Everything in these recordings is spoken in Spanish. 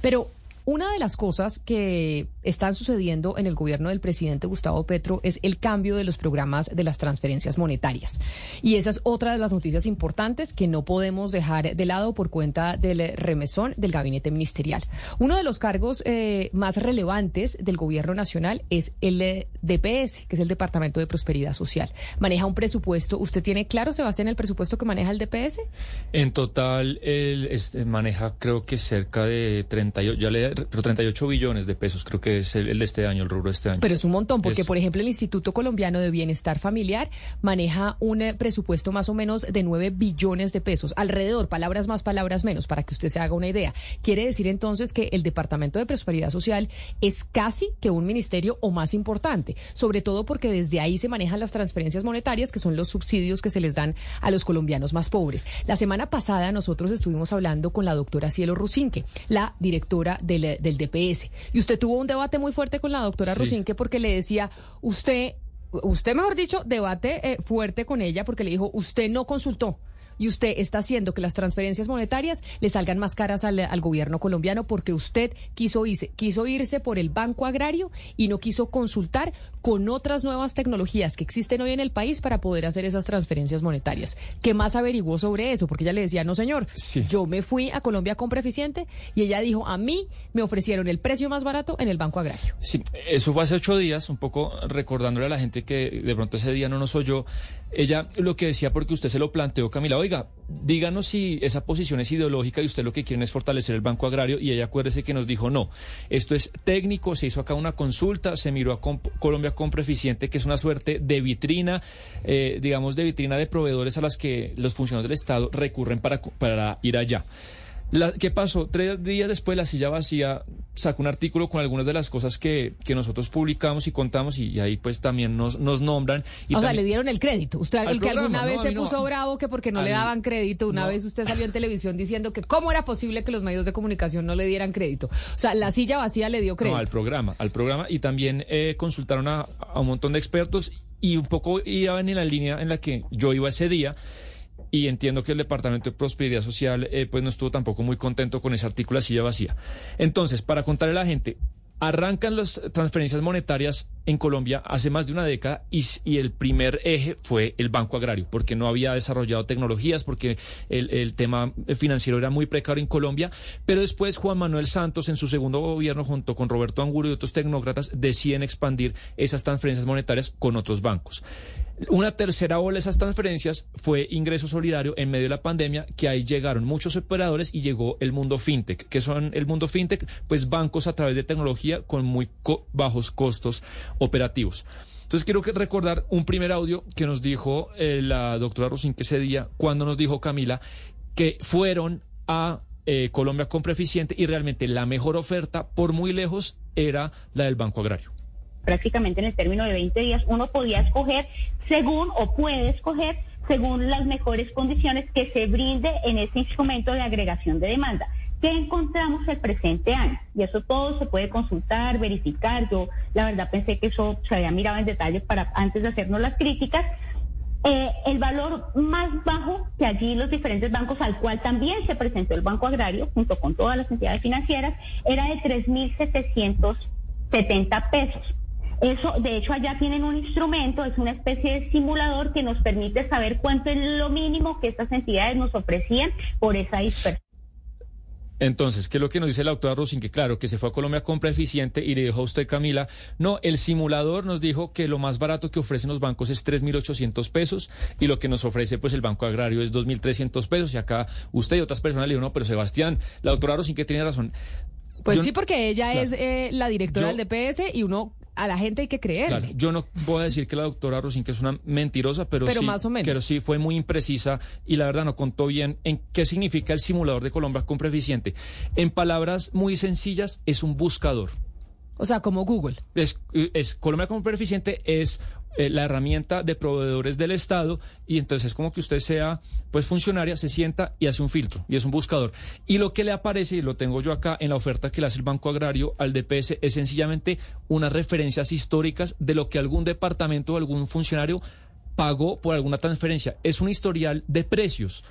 Pero una de las cosas que están sucediendo en el gobierno del presidente Gustavo Petro es el cambio de los programas de las transferencias monetarias. Y esa es otra de las noticias importantes que no podemos dejar de lado por cuenta del remesón del gabinete ministerial. Uno de los cargos eh, más relevantes del gobierno nacional es el eh, DPS, que es el Departamento de Prosperidad Social. Maneja un presupuesto. ¿Usted tiene claro, Sebastián, el presupuesto que maneja el DPS? En total, él este, maneja creo que cerca de 38, ya le, pero 38 billones de pesos, creo que es el, de este año, el rubro de este año. Pero es un montón, porque por ejemplo el Instituto Colombiano de Bienestar Familiar maneja un eh, presupuesto más o menos de 9 billones de pesos, alrededor, palabras más, palabras menos, para que usted se haga una idea. Quiere decir entonces que el Departamento de Prosperidad Social es casi que un ministerio o más importante, sobre todo porque desde ahí se manejan las transferencias monetarias, que son los subsidios que se les dan a los colombianos más pobres. La semana pasada nosotros estuvimos hablando con la doctora Cielo Rusinque, la directora del, del DPS, y usted tuvo un debate muy fuerte con la doctora Rusinque porque le decía, usted, usted mejor dicho, debate eh, fuerte con ella porque le dijo, usted no consultó y usted está haciendo que las transferencias monetarias le salgan más caras al, gobierno colombiano porque usted quiso irse, quiso irse por el Banco Agrario y no quiso consultar con otras nuevas tecnologías que existen hoy en el país para poder hacer esas transferencias monetarias. ¿Qué más averiguó sobre eso? Porque ella le decía, no señor, yo me fui a Colombia con Eficiente y ella dijo, a mí me ofrecieron el precio más barato en el Banco Agrario. Sí, eso fue hace ocho días, un poco recordándole a la gente que de pronto ese día no nos oyó. Ella lo que decía, porque usted se lo planteó, Camila, oiga, díganos si esa posición es ideológica y usted lo que quiere es fortalecer el Banco Agrario y ella acuérdese que nos dijo no, esto es técnico, se hizo acá una consulta, se miró a Colombia Compra Eficiente, que es una suerte de vitrina, eh, digamos, de vitrina de proveedores a las que los funcionarios del Estado recurren para, para ir allá. ¿Qué pasó? Tres días después la silla vacía sacó un artículo con algunas de las cosas que, que nosotros publicamos y contamos y, ahí pues también nos, nos nombran. Y o sea, le dieron el crédito. Usted, el que alguna vez se puso bravo que porque no le daban crédito, una vez usted salió en televisión diciendo que cómo era posible que los medios de comunicación no le dieran crédito. O sea, la silla vacía le dio crédito. No, al programa, al programa y también eh, consultaron a, a un montón de expertos y un poco iban en la línea en la que yo iba ese día y entiendo que el Departamento de Prosperidad Social eh, pues no estuvo tampoco muy contento con ese artículo así ya vacía. Entonces, para contarle a la gente, arrancan las transferencias monetarias en Colombia hace más de una década y, el primer eje fue el Banco Agrario, porque no había desarrollado tecnologías, porque el, tema financiero era muy precario en Colombia, pero después Juan Manuel Santos en su segundo gobierno junto con Roberto Angulo y otros tecnócratas deciden expandir esas transferencias monetarias con otros bancos. Una tercera ola de esas transferencias fue ingreso solidario en medio de la pandemia, que ahí llegaron muchos operadores y llegó el mundo fintech. que son el mundo fintech? Pues bancos a través de tecnología con muy bajos costos operativos. Entonces quiero recordar un primer audio que nos dijo eh, la doctora Rosin que ese día, cuando nos dijo Camila, que fueron a eh, Colombia Compra Eficiente y realmente la mejor oferta por muy lejos era la del Banco Agrario prácticamente en el término de 20 días, uno podía escoger según o puede escoger según las mejores condiciones que se brinde en ese instrumento de agregación de demanda. ¿Qué encontramos el presente año? Y eso todo se puede consultar, verificar. Yo, la verdad, pensé que eso se había mirado en detalle para antes de hacernos las críticas. Eh, el valor más bajo que allí los diferentes bancos, al cual también se presentó el Banco Agrario, junto con todas las entidades financieras, era de 3.770 pesos. Eso, de hecho, allá tienen un instrumento, es una especie de simulador que nos permite saber cuánto es lo mínimo que estas entidades nos ofrecían por esa dispersión. Entonces, ¿qué es lo que nos dice la doctora Rosin? Que claro, que se fue a Colombia a compra eficiente y le dijo a usted, Camila, no, el simulador nos dijo que lo más barato que ofrecen los bancos es 3.800 pesos y lo que nos ofrece pues el Banco Agrario es 2.300 pesos y acá usted y otras personas le dijeron, no, pero Sebastián, la doctora Rosin que tiene razón. Pues sí, porque ella es eh, la directora del DPS y uno a la gente hay que creer. yo no voy a decir que la doctora Rosin que es una mentirosa, pero, sí, más o menos. pero sí fue muy imprecisa y la verdad no contó bien en qué significa el simulador de Colombia Compra Eficiente. En palabras muy sencillas, es un buscador. O sea, como Google. Es, es Colombia Compra Eficiente es eh, la herramienta de proveedores del Estado y entonces es como que usted sea pues funcionaria, se sienta y hace un filtro y es un buscador. Y lo que le aparece, y lo tengo yo acá en la oferta que le hace el Banco Agrario al DPS, es sencillamente unas referencias históricas de lo que algún departamento o algún funcionario pagó por alguna transferencia. Es un historial de precios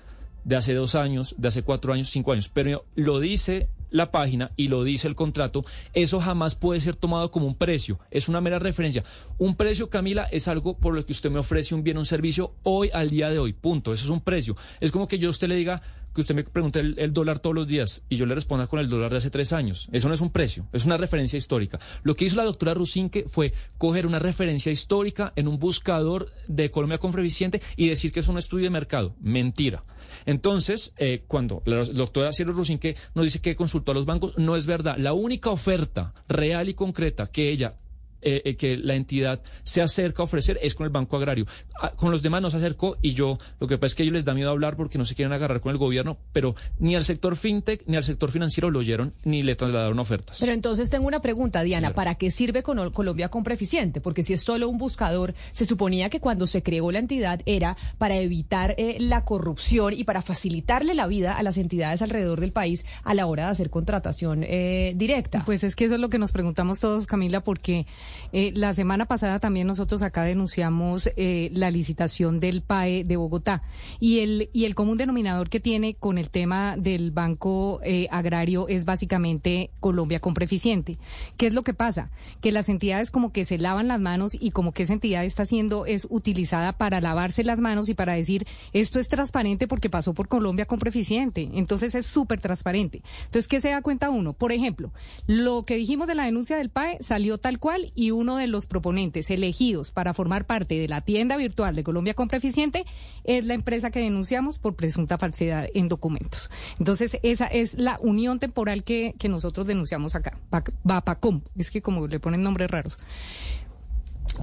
de hace dos años, de hace cuatro años, cinco años, pero lo dice la página y lo dice el contrato, eso jamás puede ser tomado como un precio, es una mera referencia. Un precio, Camila, es algo por lo que usted me ofrece un bien o un servicio hoy al día de hoy, punto, eso es un precio. Es como que yo a usted le diga que usted me pregunte el, dólar todos los días y yo le responda con el dólar de hace tres años. Eso no es un precio, es una referencia histórica. Lo que hizo la doctora Rusinque fue coger una referencia histórica en un buscador de Colombia Confreficiente y decir que es un estudio de mercado. Mentira. Entonces, eh, cuando la doctora Cielo Rusinque nos dice que consultó a los bancos, no es verdad. La única oferta real y concreta que ella eh, eh, que la entidad se acerca a ofrecer es con el Banco Agrario. Ah, con los demás no se acercó y yo, lo que pasa es que ellos les da miedo hablar porque no se quieren agarrar con el gobierno, pero ni al sector fintech ni al sector financiero lo oyeron ni le trasladaron ofertas. Pero entonces tengo una pregunta, Diana, ¿para qué sirve con Colombia Compra Eficiente? Porque si es solo un buscador, se suponía que cuando se creó la entidad era para evitar eh, la corrupción y para facilitarle la vida a las entidades alrededor del país a la hora de hacer contratación directa. Pues es que eso es lo que nos preguntamos todos, Camila, porque eh, la semana pasada también nosotros acá denunciamos eh, la licitación del PAE de Bogotá y el, y el común denominador que tiene con el tema del Banco eh, Agrario es básicamente Colombia Compra Eficiente. ¿Qué es lo que pasa? Que las entidades como que se lavan las manos y como que esa entidad está siendo es utilizada para lavarse las manos y para decir esto es transparente porque pasó por Colombia Compra Eficiente. Entonces es súper transparente. Entonces, ¿qué se da cuenta uno? Por ejemplo, lo que dijimos de la denuncia del PAE salió tal cual y uno de los proponentes elegidos para formar parte de la tienda virtual de Colombia Compra Eficiente es la empresa que denunciamos por presunta falsedad en documentos. Entonces, esa es la unión temporal que, que nosotros denunciamos acá, Vapacom, es que como le ponen nombres raros.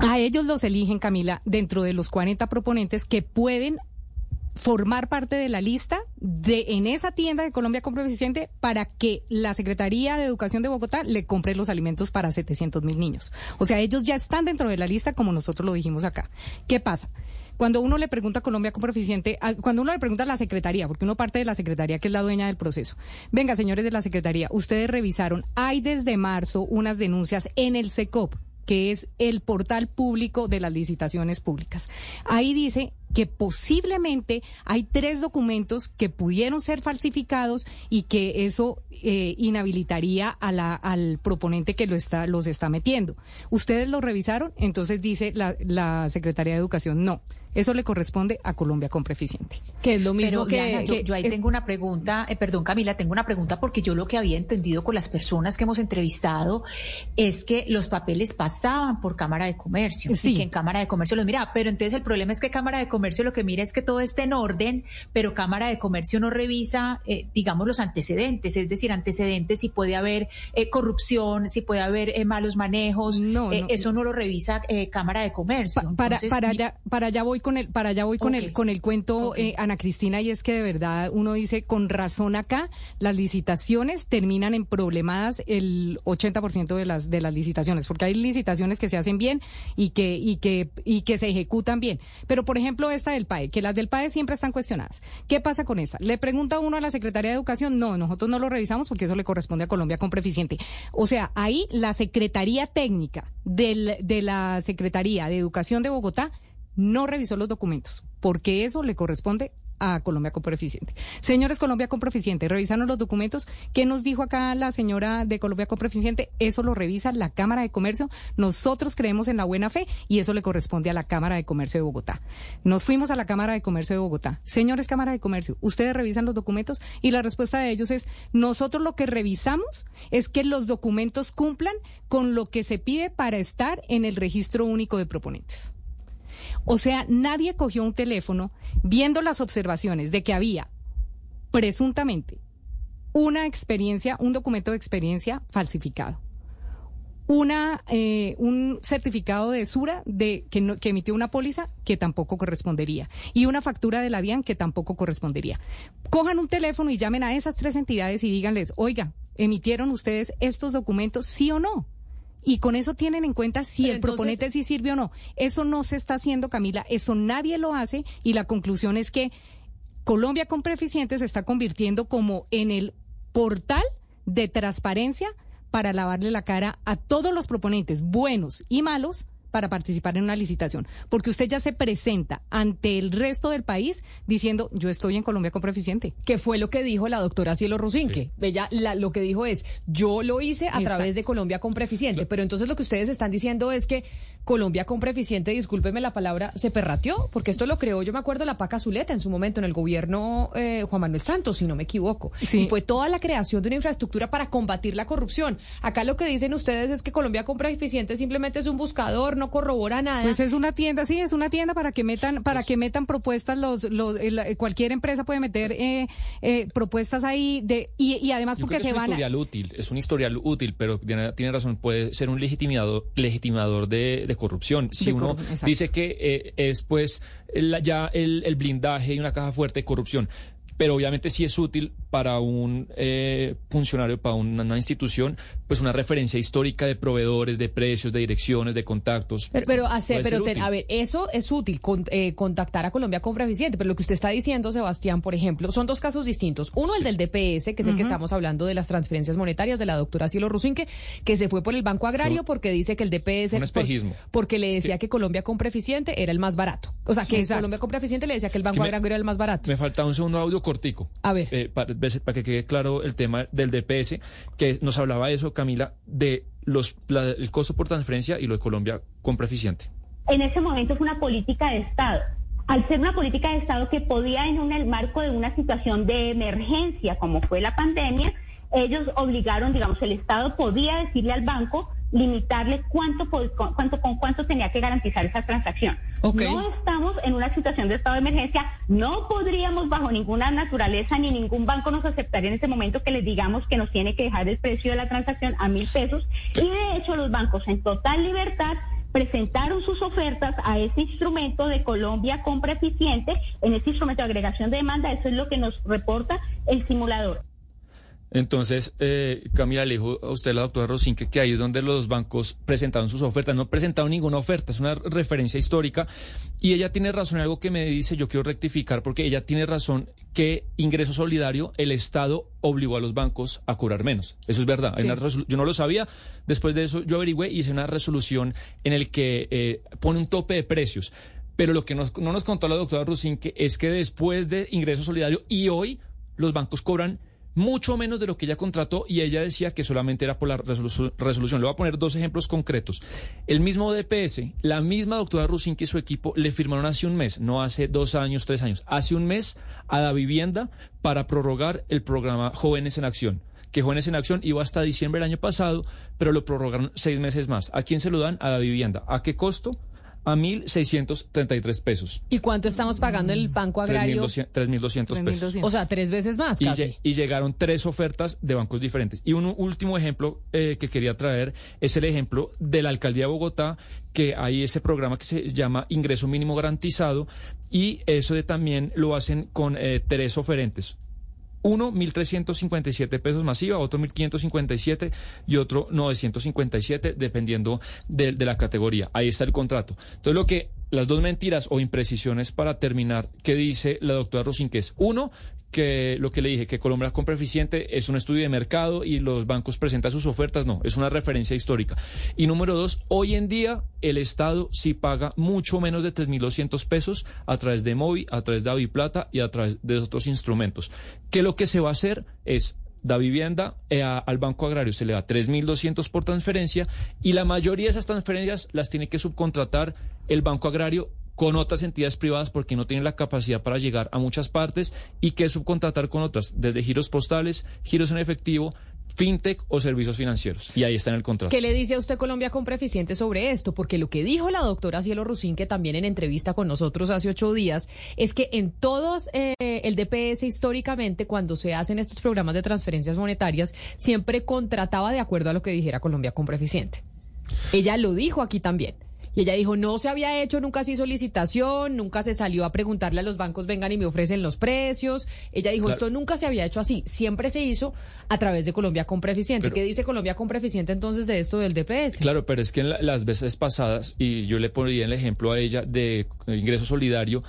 A ellos los eligen, Camila, dentro de los 40 proponentes que pueden formar parte de la lista de en esa tienda de Colombia Compra Eficiente para que la Secretaría de Educación de Bogotá le compre los alimentos para 700 mil niños. O sea, ellos ya están dentro de la lista como nosotros lo dijimos acá. ¿Qué pasa? Cuando uno le pregunta a Colombia Compra Eficiente, cuando uno le pregunta a la Secretaría, porque uno parte de la Secretaría que es la dueña del proceso. Venga, señores de la Secretaría, ustedes revisaron, hay desde marzo unas denuncias en el SECOP que es el portal público de las licitaciones públicas. Ahí dice que posiblemente hay tres documentos que pudieron ser falsificados y que eso eh, inhabilitaría a la, al proponente que lo está, los está metiendo. ¿Ustedes lo revisaron? Entonces dice la, la Secretaría de Educación, no. Eso le corresponde a Colombia Compra Eficiente. Que es lo mismo que, yo, ahí tengo una pregunta, eh, perdón Camila, tengo una pregunta porque yo lo que había entendido con las personas que hemos entrevistado es que los papeles pasaban por Cámara de Comercio sí. y que en Cámara de Comercio los mira, pero entonces el problema es que Cámara de Comercio lo que mira es que todo esté en orden, pero Cámara de Comercio no revisa, eh, digamos, los antecedentes, es decir, antecedentes si puede haber eh, corrupción, si puede haber malos manejos, no, eso no lo revisa Cámara de Comercio. para, para, allá, para allá voy con el, para allá voy con el, con el cuento, eh, Ana Cristina, y es que de verdad uno dice con razón acá, las licitaciones terminan en problemadas el 80% de las, de las licitaciones, porque hay licitaciones que se hacen bien y que, y que, y que se ejecutan bien. Pero por ejemplo, esta del PAE, que las del PAE siempre están cuestionadas. ¿Qué pasa con esta? Le pregunta uno a la Secretaría de Educación, no, nosotros no lo revisamos porque eso le corresponde a Colombia con Preficiente. O sea, ahí la Secretaría Técnica del, de la Secretaría de Educación de Bogotá no revisó los documentos, porque eso le corresponde a Colombia Compra Eficiente. Señores Colombia Compra Eficiente, revisaron los documentos. ¿Qué nos dijo acá la señora de Colombia Compra Eficiente? Eso lo revisa la Cámara de Comercio. Nosotros creemos en la buena fe y eso le corresponde a la Cámara de Comercio de Bogotá. Nos fuimos a la Cámara de Comercio de Bogotá. Señores Cámara de Comercio, ustedes revisan los documentos y la respuesta de ellos es, nosotros lo que revisamos es que los documentos cumplan con lo que se pide para estar en el registro único de proponentes. O sea, nadie cogió un teléfono viendo las observaciones de que había presuntamente una experiencia, un documento de experiencia falsificado. Una, eh, un certificado de Sura de, que, que emitió una póliza que tampoco correspondería y una factura de la DIAN que tampoco correspondería. Cojan un teléfono y llamen a esas tres entidades y díganles, oiga, ¿emitieron ustedes estos documentos sí o no? Y con eso tienen en cuenta si el proponente sí sirve o no. Eso no se está haciendo, Camila, eso nadie lo hace y la conclusión es que Colombia con Preficiente se está convirtiendo como en el portal de transparencia para lavarle la cara a todos los proponentes, buenos y malos, para participar en una licitación, porque usted ya se presenta ante el resto del país diciendo, yo estoy en Colombia con Eficiente. Que fue lo que dijo la doctora Cielo Rusinque. Ella lo que dijo es, yo lo hice a través de Colombia con Eficiente, pero entonces lo que ustedes están diciendo es que Colombia con Eficiente, discúlpeme la palabra, se perrateó, porque esto lo creó, yo me acuerdo, la Paca Zuleta en su momento en el gobierno eh, Juan Manuel Santos, si no me equivoco. Y fue toda la creación de una infraestructura para combatir la corrupción. Acá lo que dicen ustedes es que Colombia Compra Eficiente simplemente es un buscador, no corrobora nada. Pues es una tienda, sí, es una tienda para que metan, para pues que metan propuestas los, los cualquier empresa puede meter eh, eh, propuestas ahí de y, además porque se es un historial útil, es un historial útil, pero tiene, razón, puede ser un legitimador, legitimador de, corrupción. Si uno dice que eh, es pues ya el, el blindaje y una caja fuerte de corrupción, pero obviamente sí es útil para un eh, funcionario, para una, institución, pues una referencia histórica de proveedores, de precios, de direcciones, de contactos. Pero, pero, a ver, eso es útil, eh, contactar a Colombia Compra Eficiente, pero lo que usted está diciendo, Sebastián, por ejemplo, son dos casos distintos. Uno, el del DPS, que es el que estamos hablando de las transferencias monetarias de la doctora Cielo Rusinque, que se fue por el Banco Agrario porque dice que el DPS... Un espejismo. porque le decía que, Colombia Compra Eficiente era el más barato. O sea, que Colombia Compra Eficiente le decía que el Banco Agrario era el más barato. Me falta un segundo audio cortico. A ver. Eh, para que quede claro el tema del DPS, que nos hablaba eso, Camila, de los el costo por transferencia y lo de Colombia compra eficiente. En ese momento fue una política de Estado. Al ser una política de Estado que podía en el marco de una situación de emergencia como fue la pandemia, ellos obligaron, digamos, el Estado podía decirle al banco limitarle cuánto, cuánto, con cuánto tenía que garantizar esa transacción. No estamos en una situación de estado de emergencia, no podríamos bajo ninguna naturaleza ni ningún banco nos aceptaría en ese momento que les digamos que nos tiene que dejar el precio de la transacción a mil pesos. Y de hecho los bancos en total libertad presentaron sus ofertas a ese instrumento de Colombia Compra Eficiente, en ese instrumento de agregación de demanda, eso es lo que nos reporta el simulador. Entonces, eh, Camila, le dijo a usted, la doctora Rosinque, que ahí es donde los bancos presentaron sus ofertas. No presentaron ninguna oferta, es una referencia histórica. Y ella tiene razón en algo que me dice, yo quiero rectificar, porque ella tiene razón que ingreso solidario, el Estado obligó a los bancos a cobrar menos. Eso es verdad. yo no lo sabía. Después de eso, yo averigüé y hice una resolución en el que eh, pone un tope de precios. Pero lo que no nos contó la doctora Rosinque es que después de ingreso solidario y hoy los bancos cobran mucho menos de lo que ella contrató y ella decía que solamente era por la resolución. Le voy a poner dos ejemplos concretos. El mismo DPS, la misma doctora Rusin que su equipo le firmaron hace un mes, no hace dos años, tres años, hace un mes a la vivienda para prorrogar el programa Jóvenes en Acción que Jóvenes en Acción iba hasta diciembre del año pasado, pero lo prorrogaron seis meses más. ¿A quién se lo dan? A la vivienda. ¿A qué costo? A 1.633 pesos. ¿Y cuánto estamos pagando el Banco Agrario? 3.200 pesos. O sea, tres veces más casi. Y, llegaron tres ofertas de bancos diferentes. Y un último ejemplo eh, que quería traer es el ejemplo de la Alcaldía de Bogotá, que hay ese programa que se llama Ingreso Mínimo Garantizado y eso de también lo hacen con eh, tres oferentes uno 1.357 pesos masiva, otro 1.557 y otro 957, dependiendo de, la categoría. Ahí está el contrato. Entonces, lo que las dos mentiras o imprecisiones para terminar que dice la doctora Rosin, que es uno, que lo que le dije, que Colombia compra eficiente es un estudio de mercado y los bancos presentan sus ofertas, no, es una referencia histórica. Y número dos, hoy en día el Estado sí paga mucho menos de 3.200 pesos a través de MOVI, a través de Aviplata y a través de otros instrumentos. Que lo que se va a hacer es da vivienda eh, al Banco Agrario se le da 3.200 por transferencia y la mayoría de esas transferencias las tiene que subcontratar el Banco Agrario con otras entidades privadas porque no tienen la capacidad para llegar a muchas partes y que subcontratar con otras, desde giros postales, giros en efectivo, fintech o servicios financieros. Y ahí está en el contrato. ¿Qué le dice a usted Colombia Compra Eficiente sobre esto? Porque lo que dijo la doctora Cielo Rusín, que también en entrevista con nosotros hace ocho días, es que en todos eh, el DPS históricamente, cuando se hacen estos programas de transferencias monetarias, siempre contrataba de acuerdo a lo que dijera Colombia Compra Eficiente. Ella lo dijo aquí también. Y ella dijo, no se había hecho, nunca se hizo licitación, nunca se salió a preguntarle a los bancos, vengan y me ofrecen los precios. Ella dijo, esto nunca se había hecho así, siempre se hizo a través de Colombia Compra Eficiente. ¿Qué dice Colombia Compra Eficiente entonces de esto del DPS? Claro, pero es que en las veces pasadas, y yo le ponía el ejemplo a ella de ingreso solidario,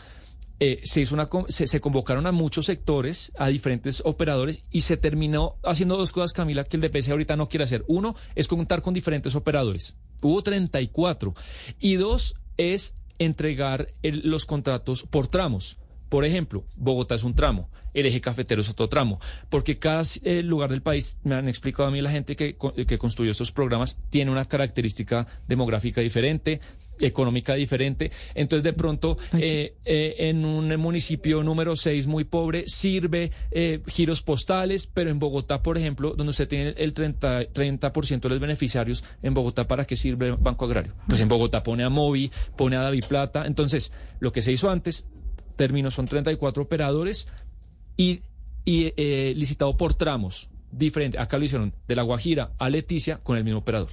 eh, se, hizo una, se, se, convocaron a muchos sectores, a diferentes operadores, y se terminó haciendo dos cosas, Camila, que el DPS ahorita no quiere hacer. Uno es contar con diferentes operadores hubo 34. Y dos es entregar los contratos por tramos. Por ejemplo, Bogotá es un tramo, el eje cafetero es otro tramo, porque cada eh, lugar del país, me han explicado a mí la gente que, que construyó estos programas, tiene una característica demográfica diferente, económica diferente. Entonces, de pronto, eh, eh, en un municipio número 6 muy pobre, sirve eh, giros postales, pero en Bogotá, por ejemplo, donde usted tiene el 30%, 30 de los beneficiarios, en Bogotá, ¿para qué sirve Banco Agrario? Pues en Bogotá pone a Movi, pone a David Plata. Entonces, lo que se hizo antes, términos son 34 operadores y, y licitado por tramos diferente. Acá lo hicieron de La Guajira a Leticia con el mismo operador.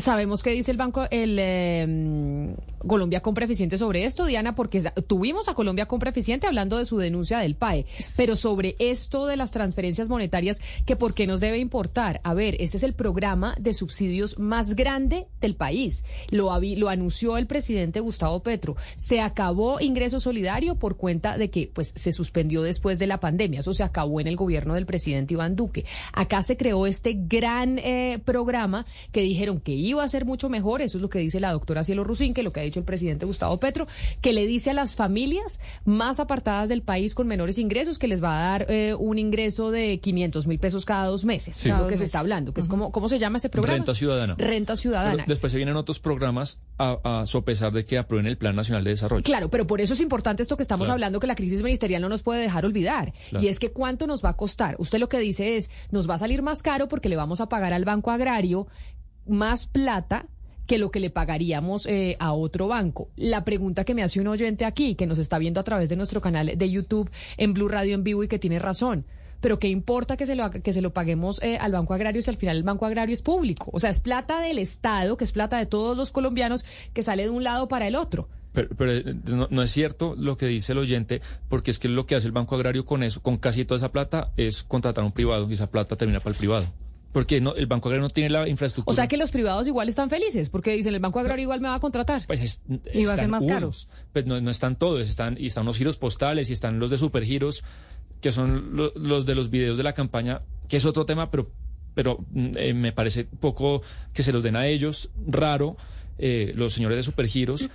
Sabemos qué dice el banco, el em, Colombia Compra Eficiente sobre esto, Diana, porque tuvimos a Colombia Compra Eficiente hablando de su denuncia del PAE, pero sobre esto de las transferencias monetarias, que por qué nos debe importar. A ver, este es el programa de subsidios más grande del país. Lo, lo anunció el presidente Gustavo Petro. Se acabó ingreso solidario por cuenta de que pues se suspendió después de la pandemia. Eso se acabó en el gobierno del presidente Iván Duque. Acá se creó este gran eh, programa que dijeron que iba a ser mucho mejor. Eso es lo que dice la doctora Cielo Rusín, que lo que ha dicho el presidente Gustavo Petro, que le dice a las familias más apartadas del país con menores ingresos que les va a dar eh, un ingreso de 500 mil pesos cada dos meses. lo que se está hablando, que es como, ¿cómo se llama ese programa? Renta Ciudadana. Renta Ciudadana. después se vienen otros programas a, sopesar de que aprueben el Plan Nacional de Desarrollo. Claro, pero por eso es importante esto que estamos hablando, que la crisis ministerial no nos puede dejar olvidar. Y es que cuánto nos va a costar. Usted lo que dice es, nos va a salir más caro porque le vamos a pagar al Banco Agrario más plata que lo que le pagaríamos eh, a otro banco. La pregunta que me hace un oyente aquí, que nos está viendo a través de nuestro canal de YouTube en Blue Radio en vivo y que tiene razón. Pero ¿qué importa que se lo, que se lo paguemos eh, al Banco Agrario si al final el Banco Agrario es público? O sea, es plata del Estado, que es plata de todos los colombianos, que sale de un lado para el otro. Pero, eh, no, es cierto lo que dice el oyente, porque es que lo que hace el Banco Agrario con eso, con casi toda esa plata, es contratar a un privado y esa plata termina para el privado. Porque no, el Banco Agrario no tiene la infraestructura. O sea que los privados igual están felices, porque dicen el Banco Agrario igual me va a contratar. Pues y va a ser más caro. Pues no, están todos, están, y están los giros postales y están los de supergiros, que son los de los videos de la campaña, que es otro tema, pero, pero mm, eh, me parece poco que se los den a ellos, raro, eh, los señores de supergiros.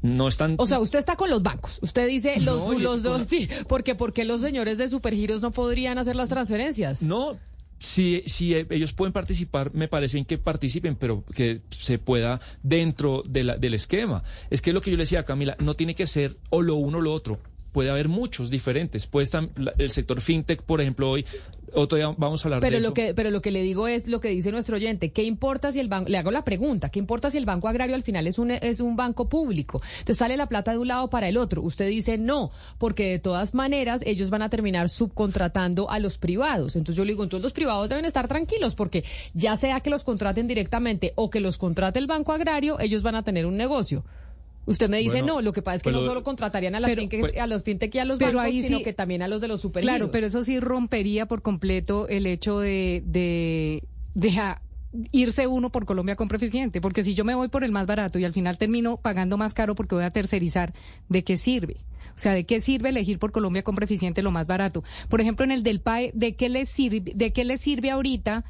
No están. O sea, usted está con los bancos. Usted dice los, los dos, sí. Porque, porque los señores de supergiros no podrían hacer las transferencias. No, si, si ellos pueden participar, me parece bien que participen, pero que se pueda dentro de la, del esquema. Es que lo que yo le decía a Camila, no tiene que ser o lo uno o lo otro puede haber muchos diferentes. Puede estar el sector fintech, por ejemplo, hoy otro día vamos a hablar pero de lo Que, pero lo que le digo es lo que dice nuestro oyente. ¿Qué importa si el banco, le hago la pregunta, ¿qué importa si el banco agrario al final es un, es un banco público? Entonces sale la plata de un lado para el otro. Usted dice no, porque de todas maneras ellos van a terminar subcontratando a los privados. Entonces yo le digo, entonces los privados deben estar tranquilos porque ya sea que los contraten directamente o que los contrate el banco agrario, ellos van a tener un negocio. Usted me dice, no, lo que pasa es que no solo contratarían a, las pues, a los fintech y a los bancos, sino que también a los de los super Claro, pero eso sí rompería por completo el hecho de, de, irse uno por Colombia con Eficiente, porque si yo me voy por el más barato y al final termino pagando más caro porque voy a tercerizar, ¿de qué sirve? O sea, ¿de qué sirve elegir por Colombia con Eficiente lo más barato? Por ejemplo, en el del PAE, ¿de qué le sirve, de qué le sirve ahorita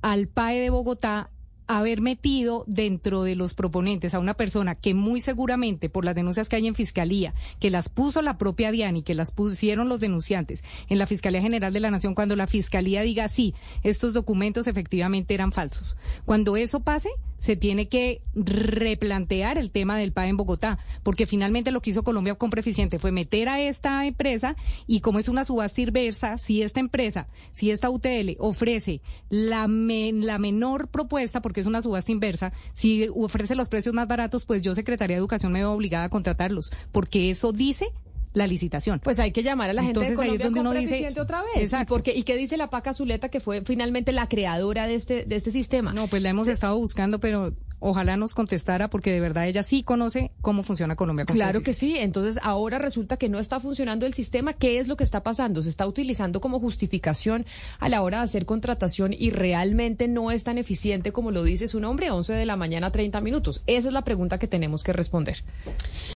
al PAE de Bogotá haber metido dentro de los proponentes a una persona que muy seguramente por las denuncias que hay en fiscalía, que las puso la propia Diana y que las pusieron los denunciantes en la Fiscalía General de la Nación, cuando la Fiscalía diga sí, estos documentos efectivamente eran falsos. Cuando eso pase, se tiene que replantear el tema del PAE en Bogotá, porque finalmente lo que hizo Colombia con Preficiente fue meter a esta empresa y como es una subasta inversa, si esta empresa, si esta UTL ofrece la, la menor propuesta, porque es una subasta inversa, si ofrece los precios más baratos, pues yo, Secretaría de Educación, me veo obligada a contratarlos, porque eso dice la licitación. Pues hay que llamar a la gente Entonces, de ahí es donde uno dice otra vez. Exacto. ¿Y, porque, ¿Y qué dice la Paca Zuleta que fue finalmente la creadora de este de este sistema? No, pues la hemos estado buscando, pero ojalá nos contestara porque de verdad ella sí conoce cómo funciona Colombia. claro que sí. Entonces ahora resulta que no está funcionando el sistema. ¿Qué es lo que está pasando? Se está utilizando como justificación a la hora de hacer contratación y realmente no es tan eficiente como lo dice su nombre, 11 de la mañana, 30 minutos. Esa es la pregunta que tenemos que responder.